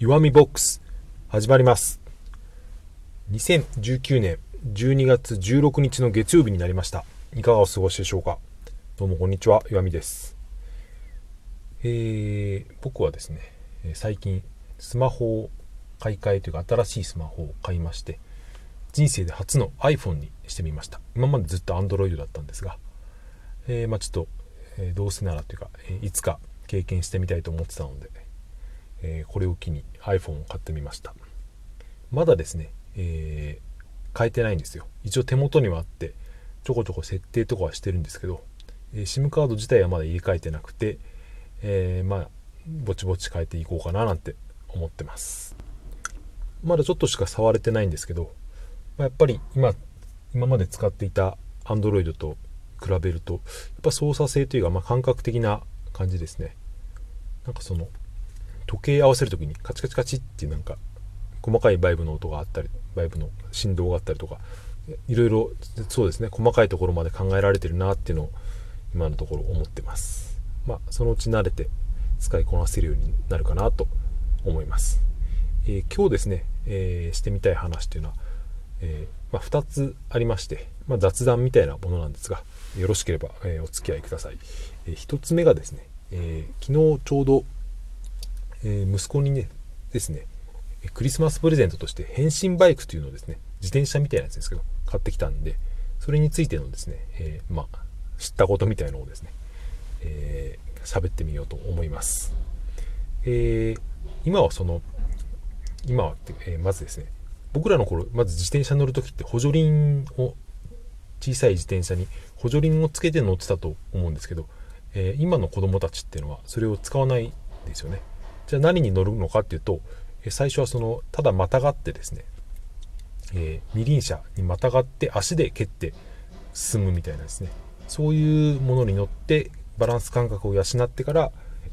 弱みボックス始まります。2019年12月16日の月曜日になりました。いかがお過ごしでしょうか？どうもこんにちは弱みです。えー、僕はですね最近スマホを買い替えというか新しいスマホを買いまして人生で初の iPhone にしてみました。今までずっと Android だったんですが、えー、まあ、ちょっと、えー、どうせならというか、えいつか経験してみたいと思ってたのでえー、これを機に iPhone を買ってみました。まだですね、えー、変えてないんですよ。一応手元にはあってちょこちょこ設定とかはしてるんですけど、えー、SIM カード自体はまだ入れ替えてなくて、えまあぼちぼち変えていこうかななんて思ってます。まだちょっとしか触れてないんですけど、まあ、やっぱり今今まで使っていた Android と比べるとやっぱ操作性というか、まあ、感覚的な感じですね。なんかその時計合わせる時にカチカチカチってなんか細かいバイブの音があったりバイブの振動があったりとかいろいろそうですね細かいところまで考えられてるなっていうのを今のところ思ってます。まあそのうち慣れて使いこなせるようになるかなと思います、えー、今日ですね、えー、してみたい話っていうのは、えー、まあ、2つありまして、まあ、雑談みたいなものなんですがよろしければ、えお付き合いください、え1つ目がですね、え昨日ちょうどえー、息子にねですねクリスマスプレゼントとして変身バイクというのをですね自転車みたいなやつですけど買ってきたんでそれについてのですね、えー、まあ、知ったことみたいのをですね、えー、ってみようと思います、えー、今はその今は、えまずですね僕らの頃まず自転車乗る時って補助輪を小さい自転車に補助輪をつけて乗ってたと思うんですけど、え今の子供たちっていうのはそれを使わないですよね。じゃあ何に乗るのかっていうと最初はそのただまたがってですね、えー、二輪車にまたがって足で蹴って進むみたいなですね。そういうものに乗ってバランス感覚を養ってから、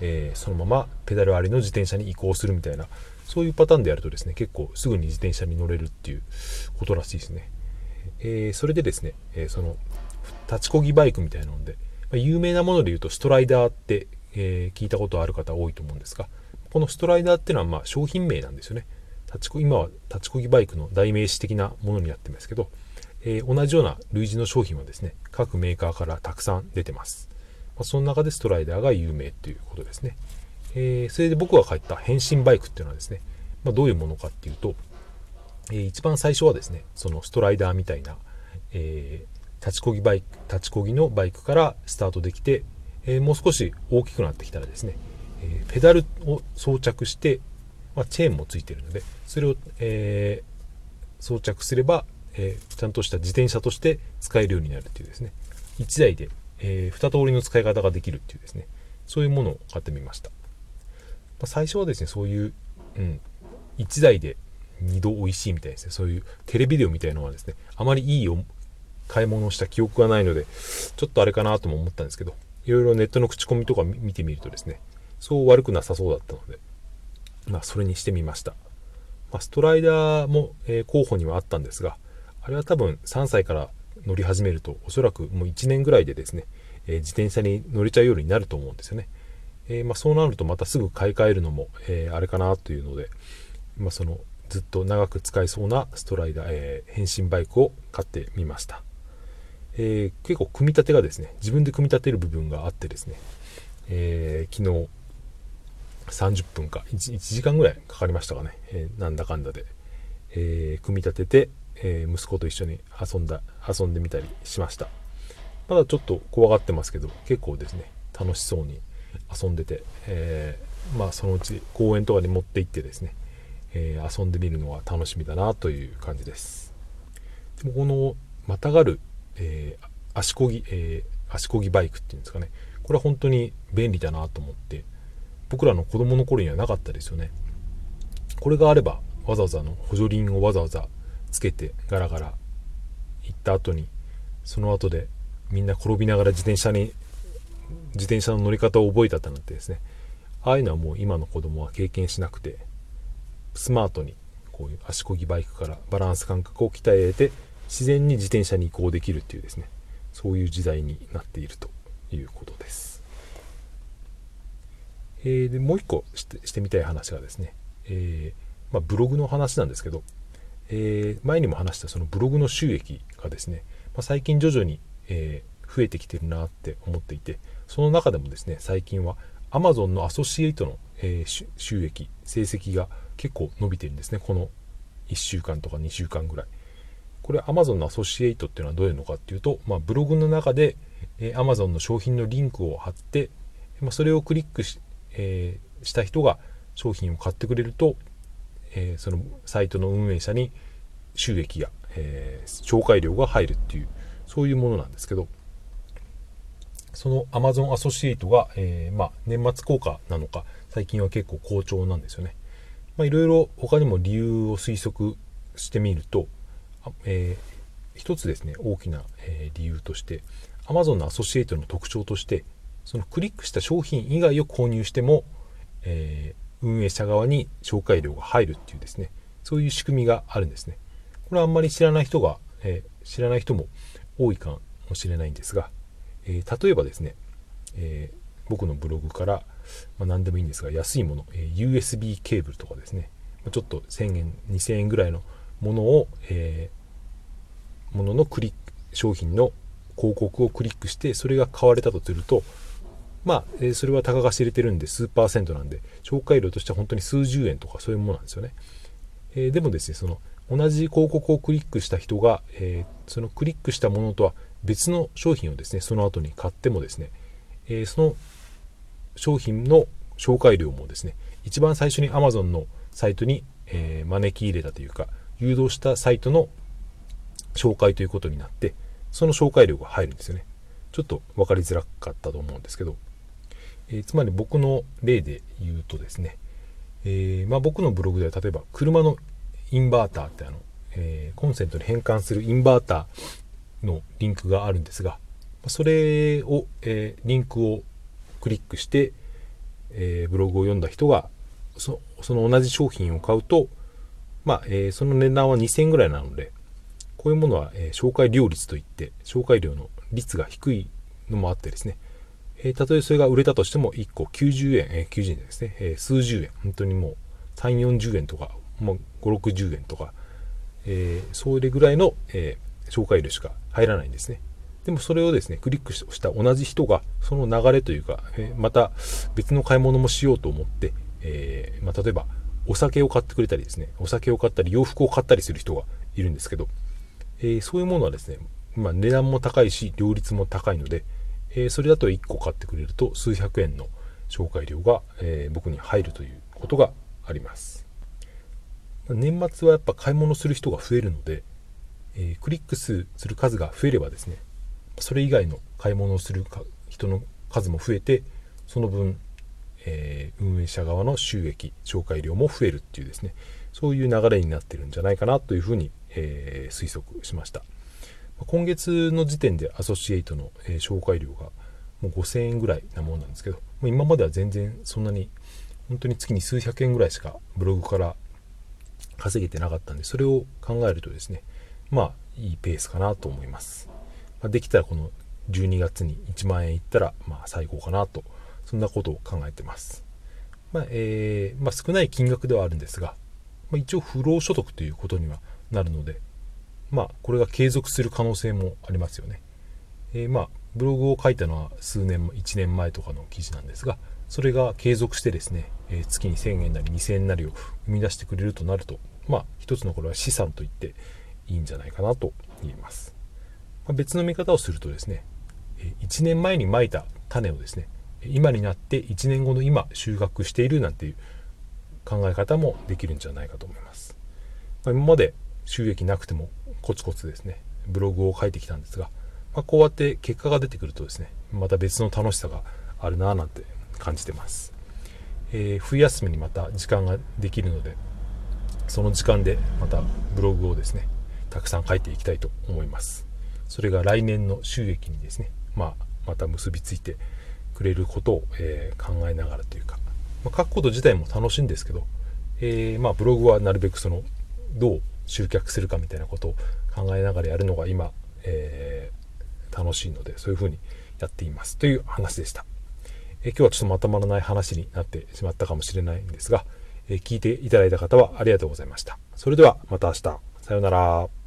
えー、そのままペダルありの自転車に移行するみたいなそういうパターンでやるとですね結構すぐに自転車に乗れるっていうことらしいですね、えー、それでですね、えその立ちこぎバイクみたいなので、ま、有名なもので言うとストライダーって、え聞いたことある方多いと思うんですがこのストライダーっていうのはまあ商品名なんですよね。立ちこ今は立ちこぎバイクの代名詞的なものになってますけど、えー、同じような類似の商品はですね、各メーカーからたくさん出てます。まあ、その中でストライダーが有名ということですね。えー、それで僕が買った変身バイクっていうのはですね、まあ、どういうものかっていうと、えー、一番最初はですね、そのストライダーみたいな、え立ちこぎバイク、立ちこぎのバイクからスタートできて、えもう少し大きくなってきたらですね、えペダルを装着して、まあ、チェーンもついてるのでそれを、え、装着すれば、え、ちゃんとした自転車として使えるようになるっていうですね。1台で、え、2通りの使い方ができるっていうですね。そういうものを買ってみました、ま、最初はですねそういう、うん、1台で2度美味しいみたいですね。そういうテレビデオみたいなのはですねあまりいい買い物をした記憶がないのでちょっとあれかなとも思ったんですけどいろいろネットの口コミとか見てみるとですねそう悪くなさそうだったので、まあ、それにしてみました。まあ、ストライダーも、えー、候補にはあったんですが、あれは多分3歳から乗り始めると、おそらくもう1年ぐらいでですね、えー、自転車に乗れちゃうようになると思うんですよね。えー、まあ、そうなるとまたすぐ買い替えるのも、えあれかなというので、まあ、そのずっと長く使えそうなストライダー、え変身バイクを買ってみました。え結構組み立てがですね、自分で組み立てる部分があってですね、え昨日30分か。1, 1, 時間ぐらいかかりましたかね、えー、なんだかんだで、えー、組み立てて、えー、息子と一緒に遊んだ遊んでみたりしました。まだちょっと怖がってますけど結構ですね。楽しそうに遊んでて、えまあそのうち公園とかに持って行ってですね、え遊んでみるのが楽しみだなという感じです。でもこのまたがる、え足こぎ、え足こぎバイクっていうんですかね。これは本当に便利だなと思って僕らの子供の頃にはなかったですよね。これがあればわざわざの補助輪をわざわざつけてガラガラ行った後にその後でみんな転びながら自転車に自転車の乗り方を覚えたったなんてですね。ああいうのはもう今の子供は経験しなくてスマートにこういう足こぎバイクからバランス感覚を鍛えて自然に自転車に移行できるっていうですね。そういう時代になっているということです。えー、でもう一個してしてみたい話がですね、えー、まあ、ブログの話なんですけど、えー、前にも話したそのブログの収益がですね、まあ、最近徐々に、え増えてきてるなって思っていてその中でもですね最近は Amazon のアソシエイトの、え収益成績が結構伸びてるんですね。この1週間とか2週間ぐらい。これ Amazon のアソシエイトっていうのはどういうのかっていうと、まあ、ブログの中で、え Amazon の商品のリンクを貼って、まあ、それをクリックし,、えー、した人が商品を買ってくれると、えー、そのサイトの運営者に収益や、えー、紹介料が入るっていうそういうものなんですけどその Amazon アソシエイトが、えー、まあ、年末効果なのか最近は結構好調なんですよね。まいろいろ他にも理由を推測してみると、えー、一つですね大きな、え、理由として Amazon のアソシエイトの特徴としてそのクリックした商品以外を購入しても、えー、運営者側に紹介料が入るっていうですね。そういう仕組みがあるんですね。これはあんまり知らない人が、えー、知らない人も多いかもしれないんですが、えー、例えばですね、え僕のブログから、まあ、何でもいいんですが安いもの、え USB ケーブルとかですね。ちょっと1000円2000円ぐらいのものを、え、もののクリック商品の広告をクリックしてそれが買われたとするとまあ、え、それはたかが知れてるんで数パーセントなんで紹介料としては本当に数十円とかそういうものなんですよね、えー、でもですねその同じ広告をクリックした人が、えー、そのクリックしたものとは別の商品をですねその後に買ってもですね、えその商品の紹介料もですね一番最初に Amazon のサイトに、え招き入れたというか誘導したサイトの紹介ということになってその紹介料が入るんですよね。ちょっと分かりづらかったと思うんですけど、えー、つまり僕の例で言うとですね、えー、まあ、僕のブログでは例えば車のインバーターってあの、えー、コンセントに変換するインバーターのリンクがあるんですがそれを、えリンクをクリックして、えブログを読んだ人がその同じ商品を買うとまあ、え、その値段は2000円ぐらいなので、こういうものは、え、紹介料率といって、紹介料の率が低いのもあってですね、えー、たとえそれが売れたとしても1個90円、え、90円ですね、え、数十円、本当にもう3、40円とか、もう5、60円とか、えー、それぐらいの、えー、紹介料しか入らないんですね。でもそれをですね、クリックした同じ人が、その流れというか、えー、また別の買い物もしようと思って、えまあ、例えばお酒を買ってくれたりですね、お酒を買ったり洋服を買ったりする人がいるんですけど、え、そういうものはですね、まあ、値段も高いし、両立も高いので、えー、それだと1個買ってくれると数百円の紹介料が、えー、僕に入るということがあります。年末はやっぱ買い物する人が増えるので、えクリック数する数が増えればですね、それ以外の買い物をする人の数も増えて、その分え、運営者側の収益紹介料も増えるっていうですねそういう流れになってるんじゃないかなというふうに、えー、推測しました今月の時点でアソシエイトの、え、紹介料がもう5000円ぐらいなものなんですけども今までは全然そんなに本当に月に数百円ぐらいしかブログから稼げてなかったんでそれを考えるとですねまあいいペースかなと思います、ま、できたらこの12月に1万円いったらまあ最高かなとそんなことを考えてます。まあ、えー、まあ、少ない金額ではあるんですが、まあ、一応不労所得ということにはなるので、まあ、これが継続する可能性もありますよね。えー、まあ、ブログを書いたのは数年、1年前とかの記事なんですが、それが継続してですね、えー、月に1000円なり2000円なりを生み出してくれるとなると、まあ、一つのこれは資産と言っていいんじゃないかなと言います。まあ、別の見方をするとですね、1年前にまいた種をですね、今になって1年後の今収穫しているなんていう考え方もできるんじゃないかと思います、ま、今まで収益なくてもコツコツですね。ブログを書いてきたんですが、まあ、こうやって結果が出てくるとですねまた別の楽しさがあるなぁなんて感じてます、えー、冬休みにまた時間ができるのでその時間でまたブログをですねたくさん書いていきたいと思います。それが来年の収益にですね、まあ、また結びついてくれることを、えー、考えながらというか、まあ、書くこと自体も楽しいんですけど、えー、まあ、ブログはなるべくそのどう集客するかみたいなことを考えながらやるのが今、えー、楽しいのでそういうふうにやっていますという話でした、え今日はちょっとまとまらない話になってしまったかもしれないんですが、え聞いていただいた方はありがとうございました。それではまた明日。さようなら。